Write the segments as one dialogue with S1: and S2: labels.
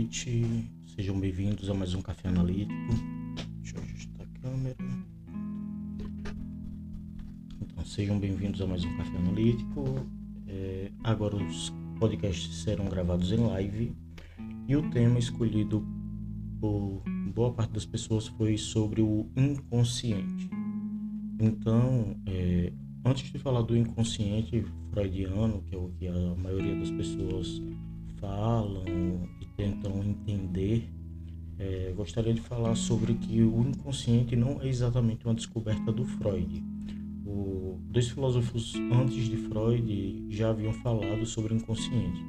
S1: noite, sejam bem-vindos a mais um Café Analítico. Deixa eu ajustar a câmera. Então, sejam bem-vindos a mais um Café Analítico. É, agora os podcasts serão gravados em live e o tema escolhido por boa parte das pessoas foi sobre o inconsciente. Então, é, antes de falar do inconsciente freudiano, que é o que a maioria das pessoas falam e tentam entender, é, gostaria de falar sobre que o inconsciente não é exatamente uma descoberta do Freud. O, dois filósofos antes de Freud já haviam falado sobre o inconsciente.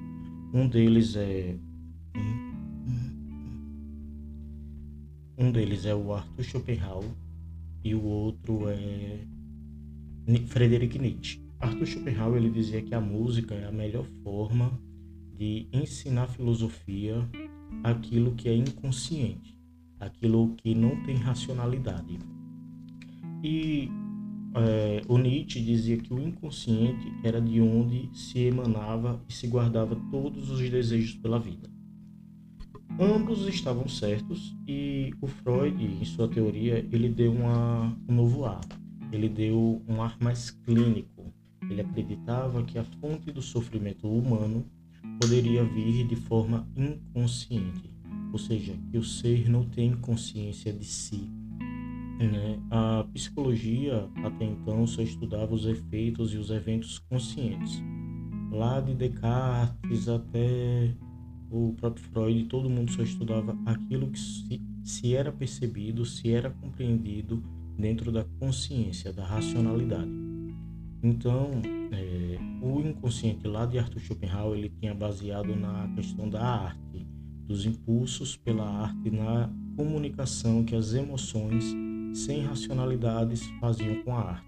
S1: Um deles é um deles é o Arthur Schopenhauer e o outro é Friedrich Nietzsche. Arthur Schopenhauer ele dizia que a música é a melhor forma de ensinar filosofia aquilo que é inconsciente, aquilo que não tem racionalidade. E é, o Nietzsche dizia que o inconsciente era de onde se emanava e se guardava todos os desejos pela vida. Ambos estavam certos e o Freud, em sua teoria, ele deu uma, um novo ar. Ele deu um ar mais clínico. Ele acreditava que a fonte do sofrimento humano poderia vir de forma inconsciente, ou seja, que o ser não tem consciência de si. Né? A psicologia até então só estudava os efeitos e os eventos conscientes. Lá de Descartes até o próprio Freud, todo mundo só estudava aquilo que se, se era percebido, se era compreendido dentro da consciência, da racionalidade. Então, é, o inconsciente lá de Arthur Schopenhauer ele tinha baseado na questão da arte, dos impulsos pela arte na comunicação que as emoções sem racionalidades faziam com a arte.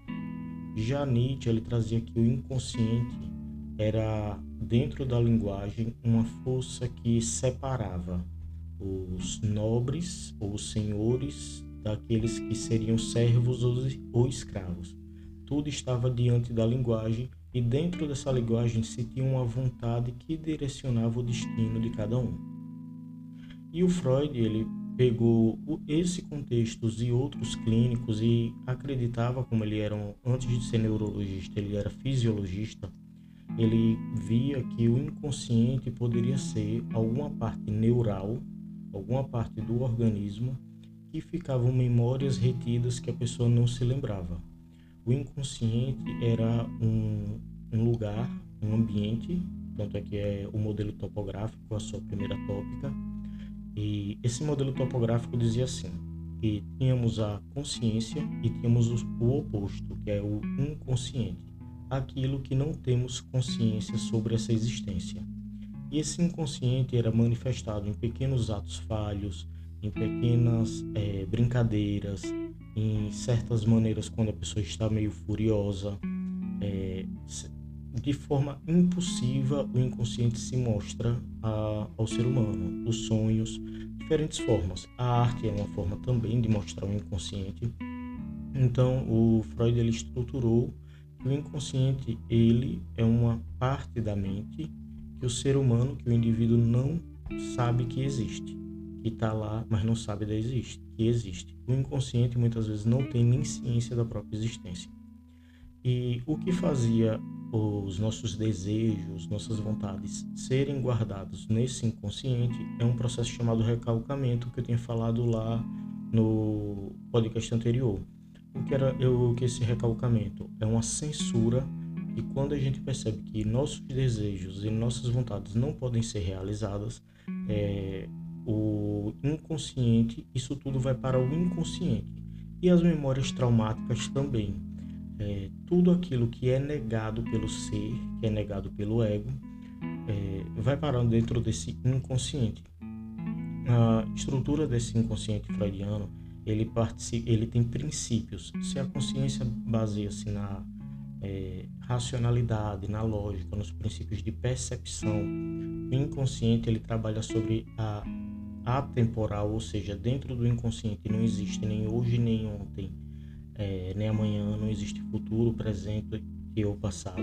S1: Já Nietzsche ele trazia que o inconsciente era dentro da linguagem uma força que separava os nobres ou senhores daqueles que seriam servos ou escravos tudo estava diante da linguagem e dentro dessa linguagem se tinha uma vontade que direcionava o destino de cada um. E o Freud, ele pegou esse contexto e outros clínicos e acreditava como ele era antes de ser neurologista, ele era fisiologista, ele via que o inconsciente poderia ser alguma parte neural, alguma parte do organismo que ficavam memórias retidas que a pessoa não se lembrava. O inconsciente era um, um lugar, um ambiente, tanto é que é o modelo topográfico, a sua primeira tópica. E esse modelo topográfico dizia assim, que tínhamos a consciência e tínhamos o oposto, que é o inconsciente, aquilo que não temos consciência sobre essa existência. E esse inconsciente era manifestado em pequenos atos falhos, em pequenas é, brincadeiras, em certas maneiras quando a pessoa está meio furiosa. É, de forma impulsiva, o inconsciente se mostra a, ao ser humano, os sonhos, diferentes formas. A arte é uma forma também de mostrar o inconsciente. Então, o Freud ele estruturou que o inconsciente ele é uma parte da mente que o ser humano, que o indivíduo não sabe que existe que está lá, mas não sabe da existe, que existe. O inconsciente muitas vezes não tem nem ciência da própria existência. E o que fazia os nossos desejos, nossas vontades serem guardados nesse inconsciente é um processo chamado recalcamento que eu tinha falado lá no podcast anterior. O que era o que esse recalcamento é uma censura e quando a gente percebe que nossos desejos e nossas vontades não podem ser realizadas, é, o inconsciente, isso tudo vai para o inconsciente. E as memórias traumáticas também. É, tudo aquilo que é negado pelo ser, que é negado pelo ego, é, vai parar dentro desse inconsciente. A estrutura desse inconsciente freudiano, ele, ele tem princípios. Se a consciência baseia-se na é, racionalidade, na lógica, nos princípios de percepção, o inconsciente ele trabalha sobre a atemporal, ou seja, dentro do inconsciente não existe nem hoje nem ontem, é, nem amanhã, não existe futuro, presente e ou passado.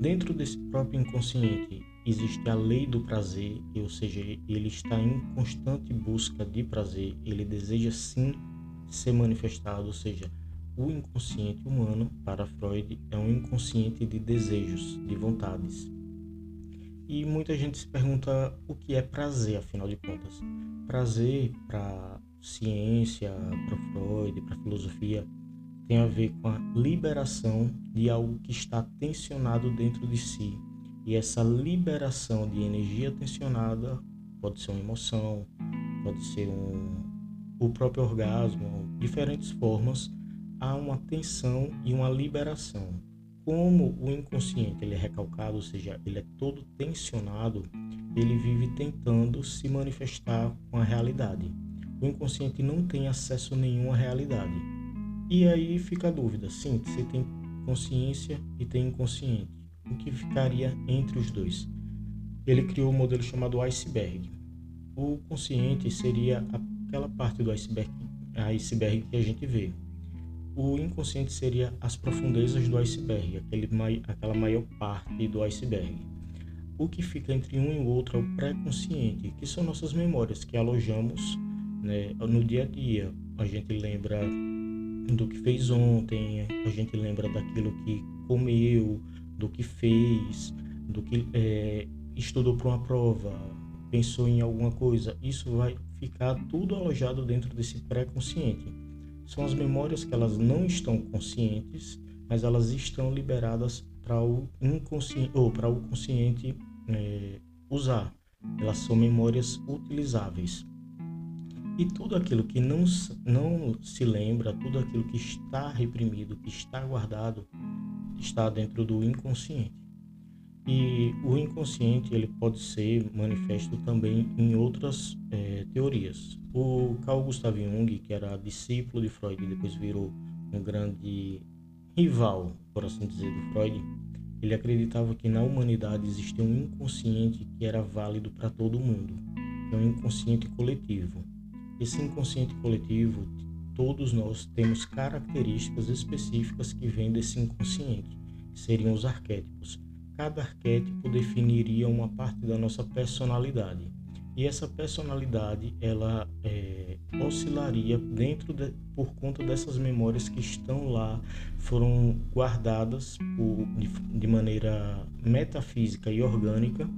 S1: Dentro desse próprio inconsciente existe a lei do prazer, ou seja, ele está em constante busca de prazer, ele deseja sim ser manifestado, ou seja, o inconsciente humano, para Freud, é um inconsciente de desejos, de vontades. E muita gente se pergunta o que é prazer, afinal de contas. Prazer, para ciência, para Freud, para filosofia, tem a ver com a liberação de algo que está tensionado dentro de si. E essa liberação de energia tensionada pode ser uma emoção, pode ser um, o próprio orgasmo, diferentes formas, há uma tensão e uma liberação. Como o inconsciente ele é recalcado, ou seja, ele é todo tensionado, ele vive tentando se manifestar com a realidade. O inconsciente não tem acesso nenhum à realidade. E aí fica a dúvida, sim, você tem consciência e tem inconsciente. O que ficaria entre os dois? Ele criou um modelo chamado iceberg. O consciente seria aquela parte do iceberg, iceberg que a gente vê. O inconsciente seria as profundezas do iceberg, aquele, aquela maior parte do iceberg. O que fica entre um e o outro é o pré-consciente, que são nossas memórias que alojamos né, no dia a dia. A gente lembra do que fez ontem, a gente lembra daquilo que comeu, do que fez, do que é, estudou para uma prova, pensou em alguma coisa. Isso vai ficar tudo alojado dentro desse pré-consciente. São as memórias que elas não estão conscientes, mas elas estão liberadas para o inconsciente ou para o consciente é, usar. Elas são memórias utilizáveis. E tudo aquilo que não, não se lembra, tudo aquilo que está reprimido, que está guardado, está dentro do inconsciente. E o inconsciente ele pode ser manifesto também em outras é, teorias. O Carl Gustav Jung, que era discípulo de Freud e depois virou um grande rival, por assim dizer, do Freud, ele acreditava que na humanidade existia um inconsciente que era válido para todo mundo, é um inconsciente coletivo. Esse inconsciente coletivo, todos nós temos características específicas que vêm desse inconsciente, que seriam os arquétipos. Cada arquétipo definiria uma parte da nossa personalidade. E essa personalidade, ela é, oscilaria dentro de, por conta dessas memórias que estão lá, foram guardadas por, de, de maneira metafísica e orgânica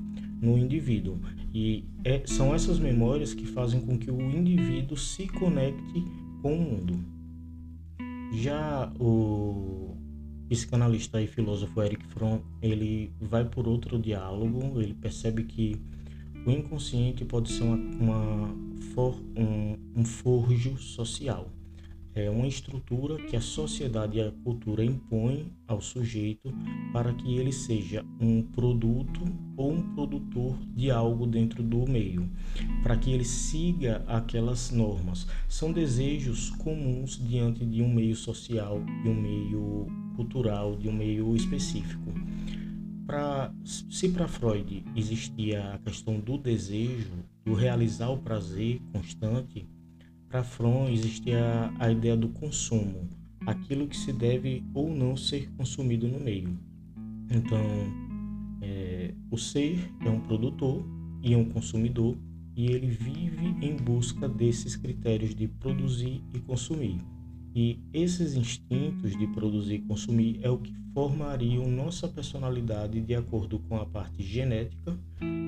S1: no indivíduo. E é, são essas memórias que fazem com que o indivíduo se conecte com o mundo. Já o psicanalista e filósofo Eric Fromm, ele vai por outro diálogo, ele percebe que o inconsciente pode ser uma, uma for, um, um forjo social é uma estrutura que a sociedade e a cultura impõem ao sujeito para que ele seja um produto ou um produtor de algo dentro do meio, para que ele siga aquelas normas. São desejos comuns diante de um meio social, de um meio cultural, de um meio específico. Pra, se para Freud existia a questão do desejo, do realizar o prazer constante, para Fromm existia a ideia do consumo, aquilo que se deve ou não ser consumido no meio. Então, é, o ser é um produtor e um consumidor e ele vive em busca desses critérios de produzir e consumir. E esses instintos de produzir e consumir é o que formariam nossa personalidade de acordo com a parte genética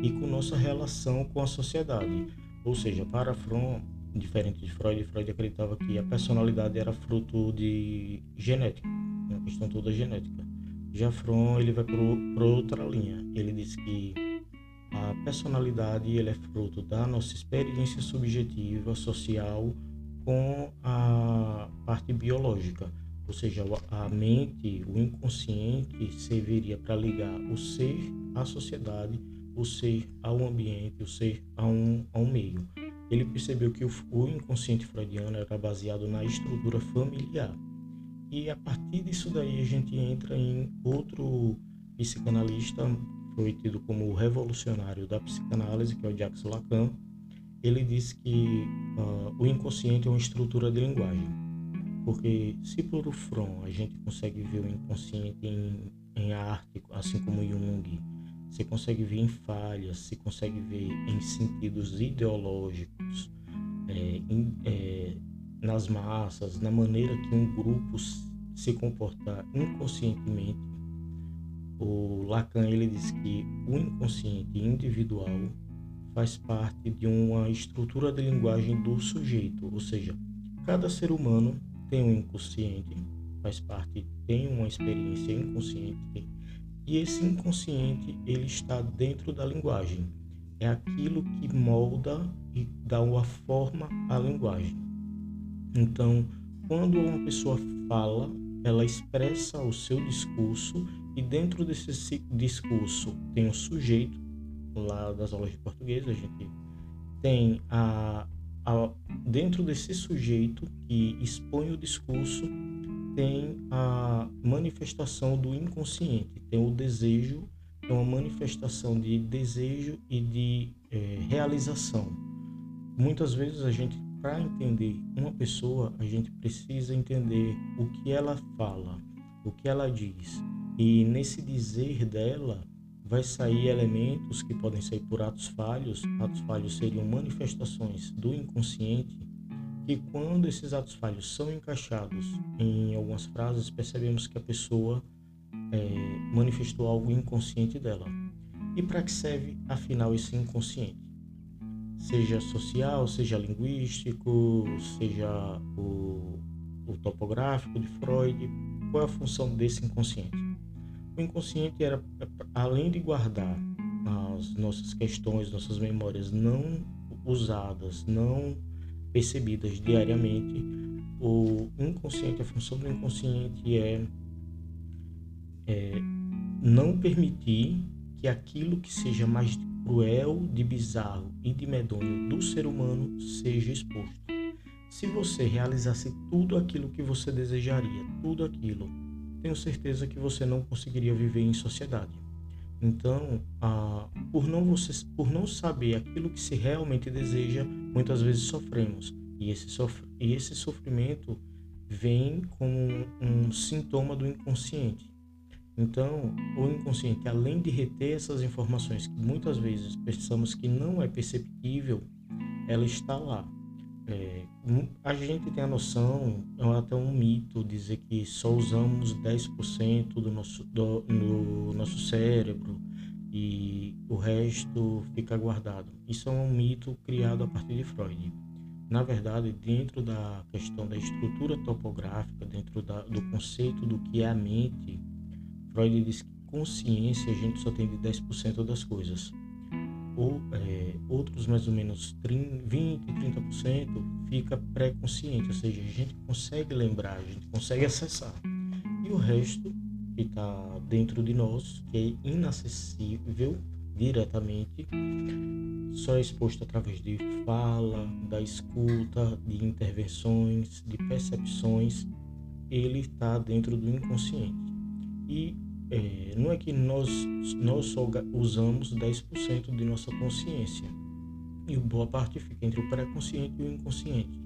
S1: e com nossa relação com a sociedade. Ou seja, para Fromm, diferente de Freud, Freud acreditava que a personalidade era fruto de genética, uma questão toda genética. Já Fromm ele vai para outra linha. Ele diz que a personalidade ele é fruto da nossa experiência subjetiva, social, com a parte biológica. Ou seja, a mente, o inconsciente serviria para ligar o ser à sociedade, o ser ao ambiente, o ser a um, a um meio ele percebeu que o inconsciente freudiano era baseado na estrutura familiar. E a partir disso daí a gente entra em outro psicanalista, foi tido como o revolucionário da psicanálise, que é o Jacques Lacan. Ele diz que uh, o inconsciente é uma estrutura de linguagem. Porque se por o Fromm a gente consegue ver o inconsciente em, em arte, assim como Jung, você consegue ver em falhas, se consegue ver em sentidos ideológicos, é, em, é, nas massas, na maneira que um grupo se comporta inconscientemente. O Lacan ele diz que o inconsciente individual faz parte de uma estrutura de linguagem do sujeito, ou seja, cada ser humano tem um inconsciente, faz parte, tem uma experiência inconsciente e esse inconsciente ele está dentro da linguagem. É aquilo que molda e dá uma forma à linguagem. Então, quando uma pessoa fala, ela expressa o seu discurso e dentro desse discurso tem o sujeito lá das aulas de português a gente tem a, a dentro desse sujeito que expõe o discurso tem a manifestação do inconsciente, tem o desejo, é uma manifestação de desejo e de é, realização. Muitas vezes a gente, para entender uma pessoa, a gente precisa entender o que ela fala, o que ela diz. E nesse dizer dela vai sair elementos que podem sair por atos falhos. Atos falhos seriam manifestações do inconsciente e quando esses atos falhos são encaixados em algumas frases, percebemos que a pessoa é, manifestou algo inconsciente dela. E para que serve, afinal, esse inconsciente? Seja social, seja linguístico, seja o, o topográfico de Freud, qual é a função desse inconsciente? O inconsciente era, além de guardar as nossas questões, nossas memórias não usadas, não percebidas diariamente. O inconsciente, a função do inconsciente é, é não permitir que aquilo que seja mais cruel, de bizarro e de medonho do ser humano seja exposto. Se você realizasse tudo aquilo que você desejaria, tudo aquilo, tenho certeza que você não conseguiria viver em sociedade. Então, ah, por, não você, por não saber aquilo que se realmente deseja, muitas vezes sofremos. E esse, sof e esse sofrimento vem como um, um sintoma do inconsciente. Então, o inconsciente, além de reter essas informações que muitas vezes pensamos que não é perceptível, ela está lá. É, a gente tem a noção, é até um mito dizer que só usamos 10% do nosso, do, no nosso cérebro e o resto fica guardado. Isso é um mito criado a partir de Freud. Na verdade, dentro da questão da estrutura topográfica, dentro da, do conceito do que é a mente, Freud diz que consciência a gente só tem de 10% das coisas ou é, outros mais ou menos 30, 20, 30% fica pré-consciente, ou seja, a gente consegue lembrar, a gente consegue acessar. E o resto que está dentro de nós, que é inacessível diretamente, só é exposto através de fala, da escuta, de intervenções, de percepções, ele está dentro do inconsciente. E é, não é que nós, nós só usamos 10% de nossa consciência e boa parte fica entre o pré-consciente e o inconsciente.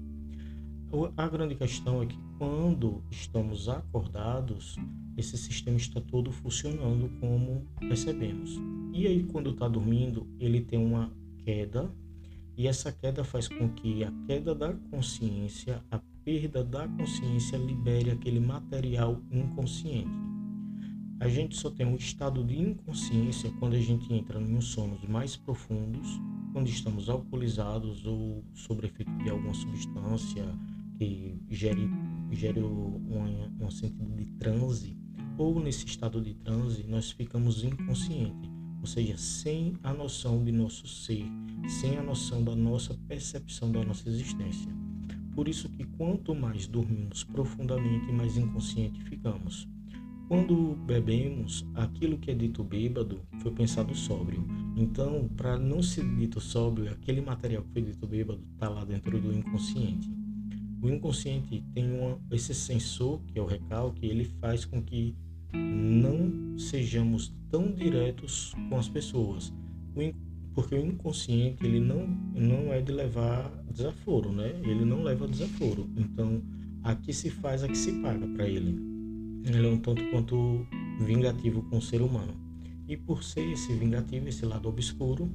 S1: A grande questão é que quando estamos acordados, esse sistema está todo funcionando como percebemos. E aí, quando está dormindo, ele tem uma queda, e essa queda faz com que a queda da consciência, a perda da consciência, libere aquele material inconsciente. A gente só tem um estado de inconsciência quando a gente entra em sonos mais profundos, quando estamos alcoolizados ou sob efeito de alguma substância que gere, gere um, um sentido de transe, ou nesse estado de transe nós ficamos inconscientes, ou seja, sem a noção de nosso ser, sem a noção da nossa percepção da nossa existência. Por isso que quanto mais dormimos profundamente, mais inconsciente ficamos. Quando bebemos, aquilo que é dito bêbado foi pensado sóbrio. Então, para não ser dito sóbrio, aquele material que foi dito bêbado está lá dentro do inconsciente. O inconsciente tem uma, esse sensor, que é o recalque, ele faz com que não sejamos tão diretos com as pessoas. Porque o inconsciente ele não, não é de levar desaforo, né? Ele não leva desaforo. Então, aqui se faz, aqui se paga para ele ele é um tanto quanto vingativo com o ser humano. E por ser esse vingativo, esse lado obscuro,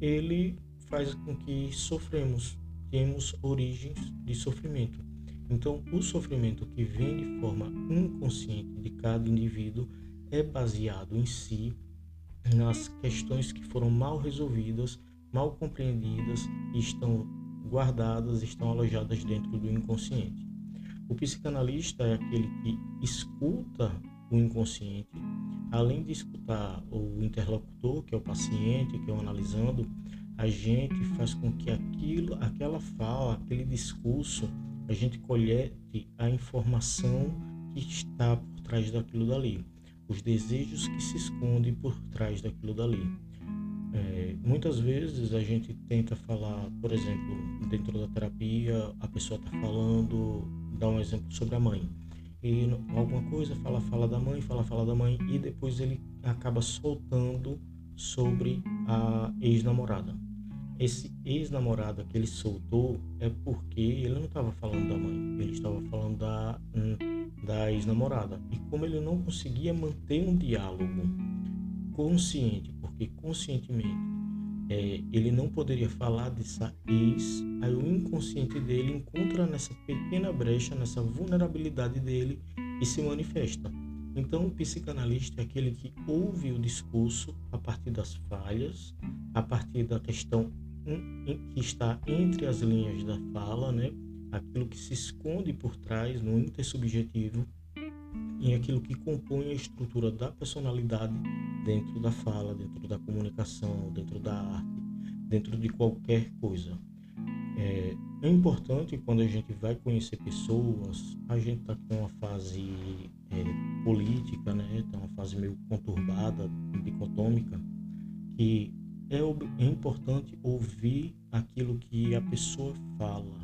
S1: ele faz com que sofremos, temos origens de sofrimento. Então, o sofrimento que vem de forma inconsciente de cada indivíduo é baseado em si nas questões que foram mal resolvidas, mal compreendidas e estão guardadas, estão alojadas dentro do inconsciente. O psicanalista é aquele que escuta o inconsciente, além de escutar o interlocutor, que é o paciente, que é o analisando, a gente faz com que aquilo, aquela fala, aquele discurso, a gente colhete a informação que está por trás daquilo dali, os desejos que se escondem por trás daquilo dali. É, muitas vezes a gente tenta falar, por exemplo, dentro da terapia, a pessoa está falando, dá um exemplo sobre a mãe. E alguma coisa, fala, fala da mãe, fala, fala da mãe, e depois ele acaba soltando sobre a ex-namorada. Esse ex-namorada que ele soltou é porque ele não estava falando da mãe, ele estava falando da, hum, da ex-namorada. E como ele não conseguia manter um diálogo consciente, porque conscientemente é, ele não poderia falar dessa ex, aí o inconsciente dele encontra nessa pequena brecha, nessa vulnerabilidade dele e se manifesta. Então, o psicanalista é aquele que ouve o discurso a partir das falhas, a partir da questão que está entre as linhas da fala, né? aquilo que se esconde por trás no intersubjetivo e aquilo que compõe a estrutura da personalidade dentro da fala, dentro da comunicação, dentro da arte, dentro de qualquer coisa. É, é importante quando a gente vai conhecer pessoas, a gente está em uma fase é, política, né? Uma fase meio conturbada, dicotômica, que é, é importante ouvir aquilo que a pessoa fala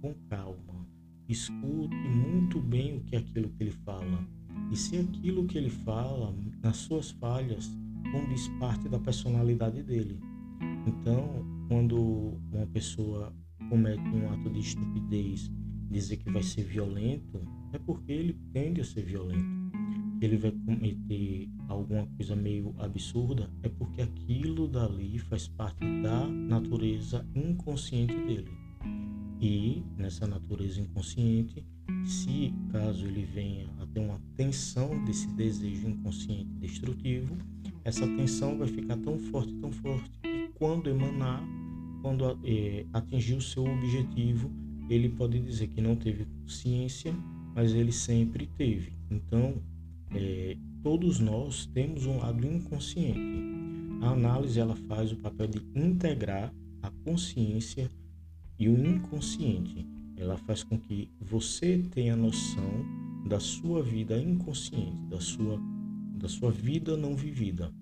S1: com calma. Escute muito bem o que é aquilo que ele fala. E se aquilo que ele fala, nas suas falhas, condiz parte da personalidade dele. Então, quando uma pessoa comete um ato de estupidez, dizer que vai ser violento, é porque ele tende a ser violento ele vai cometer alguma coisa meio absurda, é porque aquilo dali faz parte da natureza inconsciente dele. E nessa natureza inconsciente, se caso ele venha a ter uma tensão desse desejo inconsciente destrutivo, essa tensão vai ficar tão forte, tão forte, que quando emanar, quando é, atingir o seu objetivo, ele pode dizer que não teve consciência, mas ele sempre teve. Então, é, todos nós temos um lado inconsciente. A análise ela faz o papel de integrar a consciência e o inconsciente. Ela faz com que você tenha noção da sua vida inconsciente, da sua, da sua vida não vivida.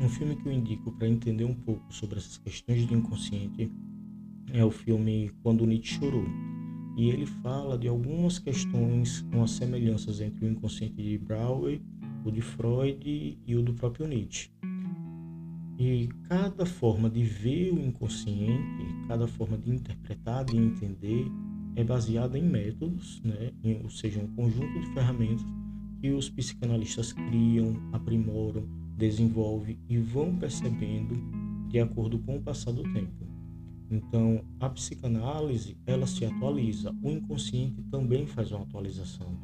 S1: Um filme que eu indico para entender um pouco sobre essas questões de inconsciente é o filme Quando Nietzsche Chorou e ele fala de algumas questões com as semelhanças entre o inconsciente de Brouwer, o de Freud e o do próprio Nietzsche. E cada forma de ver o inconsciente, cada forma de interpretar, de entender, é baseada em métodos, né? ou seja, um conjunto de ferramentas que os psicanalistas criam, aprimoram, desenvolvem e vão percebendo de acordo com o passar do tempo. Então, a psicanálise, ela se atualiza, o inconsciente também faz uma atualização.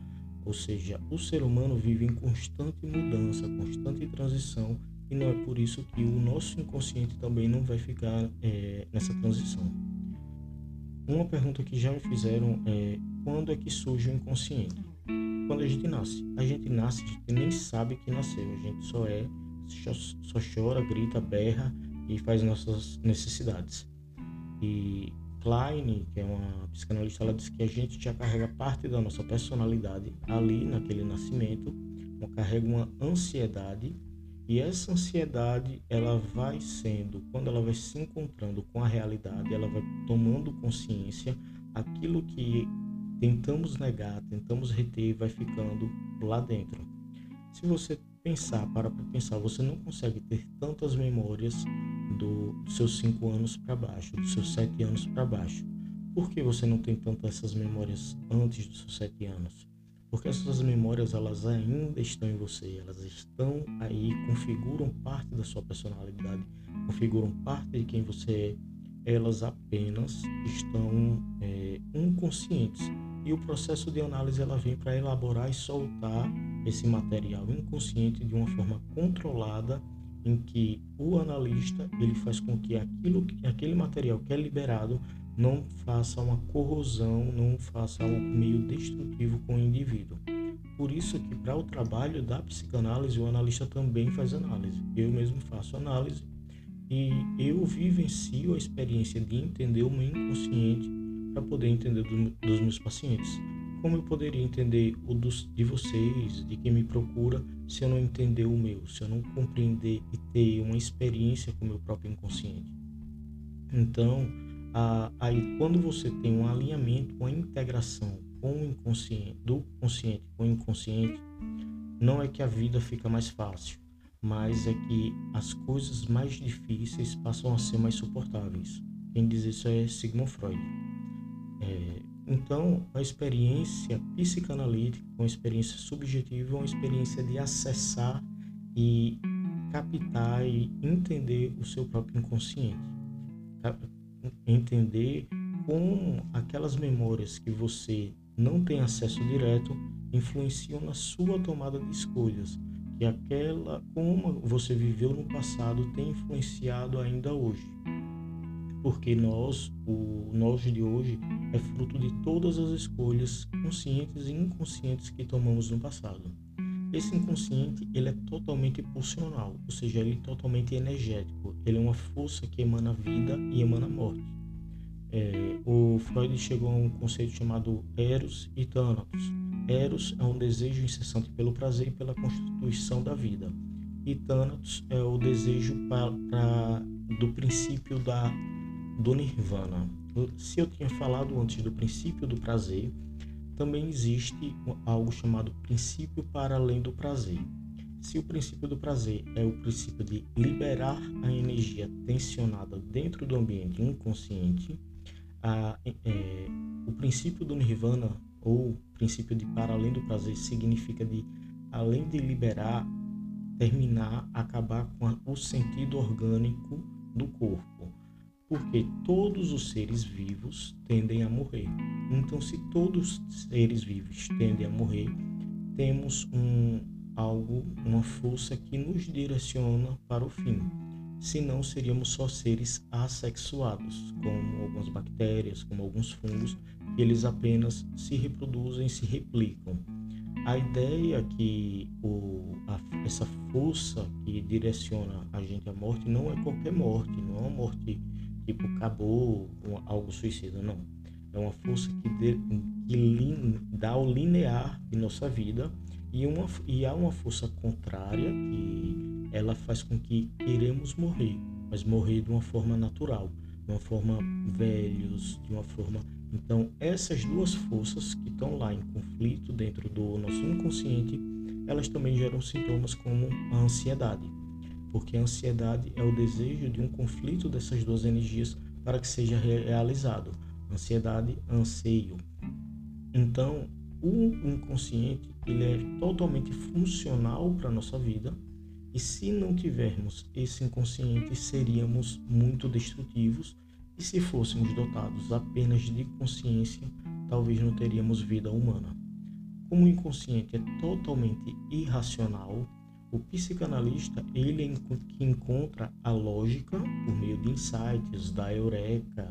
S1: Ou seja, o ser humano vive em constante mudança, constante transição, e não é por isso que o nosso inconsciente também não vai ficar é, nessa transição. Uma pergunta que já me fizeram é quando é que surge o inconsciente? Quando a gente nasce. A gente nasce, a gente nem sabe que nasceu, a gente só é, só chora, grita, berra e faz nossas necessidades. E Klein, que é uma psicanalista, ela diz que a gente já carrega parte da nossa personalidade ali naquele nascimento, carrega uma ansiedade e essa ansiedade ela vai sendo, quando ela vai se encontrando com a realidade, ela vai tomando consciência, aquilo que tentamos negar, tentamos reter, vai ficando lá dentro. Se você pensar, para pensar, você não consegue ter tantas memórias do, dos seus cinco anos para baixo, dos seus sete anos para baixo. Por que você não tem tantas essas memórias antes dos seus sete anos? Porque essas memórias elas ainda estão em você, elas estão aí, configuram parte da sua personalidade, configuram parte de quem você é, elas apenas estão é, inconscientes. E o processo de análise ela vem para elaborar e soltar esse material inconsciente de uma forma controlada em que o analista ele faz com que aquilo, aquele material que é liberado não faça uma corrosão, não faça algo meio destrutivo com o indivíduo. Por isso que para o trabalho da psicanálise o analista também faz análise. Eu mesmo faço análise e eu vivencio a experiência de entender o meu inconsciente para poder entender do, dos meus pacientes. Como eu poderia entender o dos, de vocês, de quem me procura, se eu não entender o meu, se eu não compreender e ter uma experiência com o meu próprio inconsciente? Então, a, aí quando você tem um alinhamento, uma integração com o inconsciente, do consciente com o inconsciente, não é que a vida fica mais fácil, mas é que as coisas mais difíceis passam a ser mais suportáveis. Quem diz isso é Sigmund Freud. É, então, a experiência psicanalítica, uma experiência subjetiva, é uma experiência de acessar e captar e entender o seu próprio inconsciente. Entender como aquelas memórias que você não tem acesso direto influenciam na sua tomada de escolhas, que aquela como você viveu no passado tem influenciado ainda hoje porque nós, o nós de hoje, é fruto de todas as escolhas conscientes e inconscientes que tomamos no passado. Esse inconsciente ele é totalmente pulsional, ou seja, ele é totalmente energético. Ele é uma força que emana vida e emana morte. É, o Freud chegou a um conceito chamado Eros e Thanatos. Eros é um desejo incessante pelo prazer e pela constituição da vida. E Thanatos é o desejo do princípio da do nirvana. Se eu tinha falado antes do princípio do prazer, também existe algo chamado princípio para além do prazer. Se o princípio do prazer é o princípio de liberar a energia tensionada dentro do ambiente inconsciente, a, é, o princípio do nirvana ou princípio de para além do prazer significa de além de liberar, terminar, acabar com a, o sentido orgânico do corpo porque todos os seres vivos tendem a morrer. Então, se todos os seres vivos tendem a morrer, temos um algo, uma força que nos direciona para o fim. Senão, seríamos só seres assexuados, como algumas bactérias, como alguns fungos, que eles apenas se reproduzem, se replicam. A ideia que o, a, essa força que direciona a gente à morte não é qualquer morte, não é uma morte tipo acabou algo suicida, não. É uma força que, de, que lin, dá o linear de nossa vida e, uma, e há uma força contrária que ela faz com que queremos morrer, mas morrer de uma forma natural, de uma forma velhos, de uma forma. Então, essas duas forças que estão lá em conflito dentro do nosso inconsciente, elas também geram sintomas como a ansiedade porque a ansiedade é o desejo de um conflito dessas duas energias para que seja realizado. Ansiedade, anseio. Então, o inconsciente ele é totalmente funcional para a nossa vida e se não tivermos esse inconsciente, seríamos muito destrutivos e se fôssemos dotados apenas de consciência, talvez não teríamos vida humana. Como o inconsciente é totalmente irracional, o psicanalista ele que encontra a lógica por meio de insights, da eureka,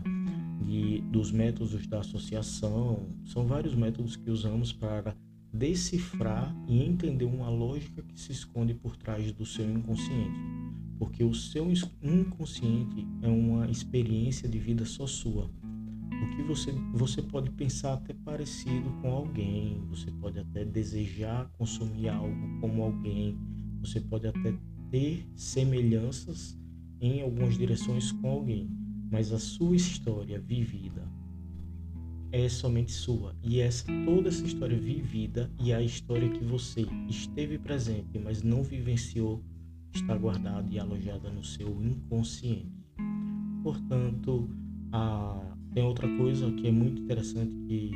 S1: de, dos métodos da associação. São vários métodos que usamos para decifrar e entender uma lógica que se esconde por trás do seu inconsciente. Porque o seu inconsciente é uma experiência de vida só sua. O que você, você pode pensar até parecido com alguém, você pode até desejar consumir algo como alguém, você pode até ter semelhanças em algumas direções com alguém, mas a sua história vivida é somente sua. E essa toda essa história vivida e a história que você esteve presente, mas não vivenciou, está guardada e alojada no seu inconsciente. Portanto, a, tem outra coisa que é muito interessante que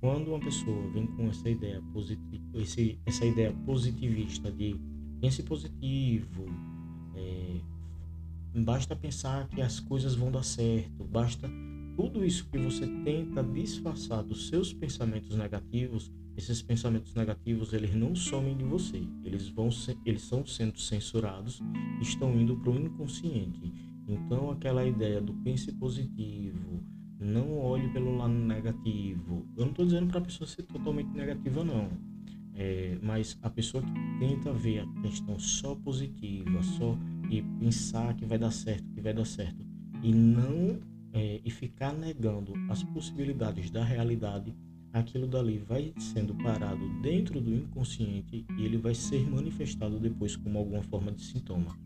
S1: quando uma pessoa vem com essa ideia positiva, essa ideia positivista de pense positivo, é, basta pensar que as coisas vão dar certo, basta tudo isso que você tenta disfarçar dos seus pensamentos negativos, esses pensamentos negativos eles não somem de você, eles vão ser, eles estão sendo censurados, estão indo para o inconsciente. Então aquela ideia do pense positivo, não olhe pelo lado negativo. Eu não estou dizendo para a pessoa ser totalmente negativa não, é, mas a pessoa que tenta ver a questão só positiva, só e pensar que vai dar certo, que vai dar certo, e não é, e ficar negando as possibilidades da realidade, aquilo dali vai sendo parado dentro do inconsciente e ele vai ser manifestado depois como alguma forma de sintoma.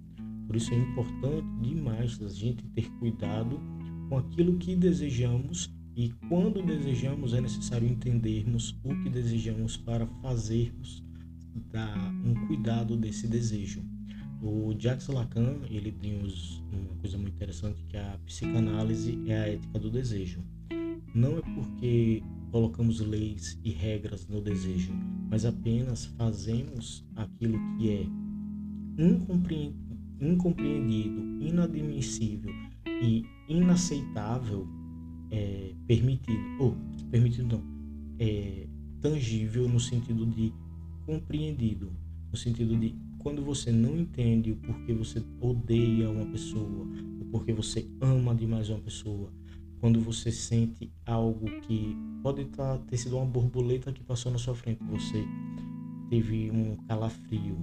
S1: Por isso é importante demais a gente ter cuidado com aquilo que desejamos e quando desejamos é necessário entendermos o que desejamos para fazermos dar um cuidado desse desejo. O Jacques Lacan ele tem uma coisa muito interessante que a psicanálise é a ética do desejo. Não é porque colocamos leis e regras no desejo, mas apenas fazemos aquilo que é incompreendido, inadmissível e inaceitável, é, permitido, ou permitido não, é, tangível no sentido de compreendido, no sentido de quando você não entende o porquê você odeia uma pessoa, o porquê você ama demais uma pessoa, quando você sente algo que pode tá, ter sido uma borboleta que passou na sua frente, você teve um calafrio,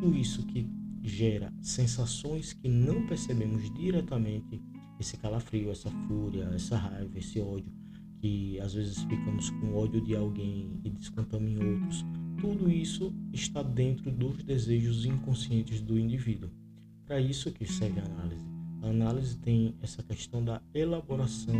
S1: tudo isso que gera sensações que não percebemos diretamente, esse calafrio, essa fúria, essa raiva, esse ódio, que às vezes ficamos com ódio de alguém e descontamos em outros tudo isso está dentro dos desejos inconscientes do indivíduo. Para isso que serve a análise. A análise tem essa questão da elaboração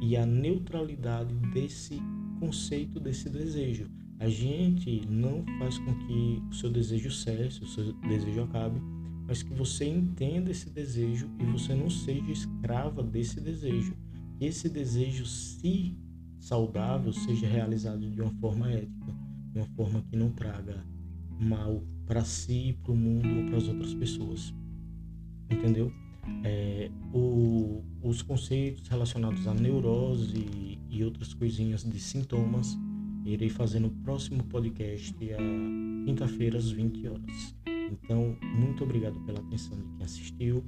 S1: e a neutralidade desse conceito, desse desejo. A gente não faz com que o seu desejo cesse, o seu desejo acabe, mas que você entenda esse desejo e você não seja escrava desse desejo. Que esse desejo, se saudável, seja realizado de uma forma ética de uma forma que não traga mal para si, para o mundo ou para as outras pessoas. Entendeu? É, o, os conceitos relacionados à neurose e outras coisinhas de sintomas irei fazer no próximo podcast, a quinta-feira, às 20 horas. Então, muito obrigado pela atenção de quem assistiu.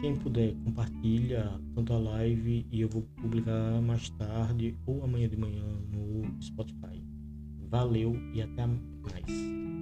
S1: Quem puder, compartilha tanto a live e eu vou publicar mais tarde ou amanhã de manhã no Spotify. Valeu e até mais.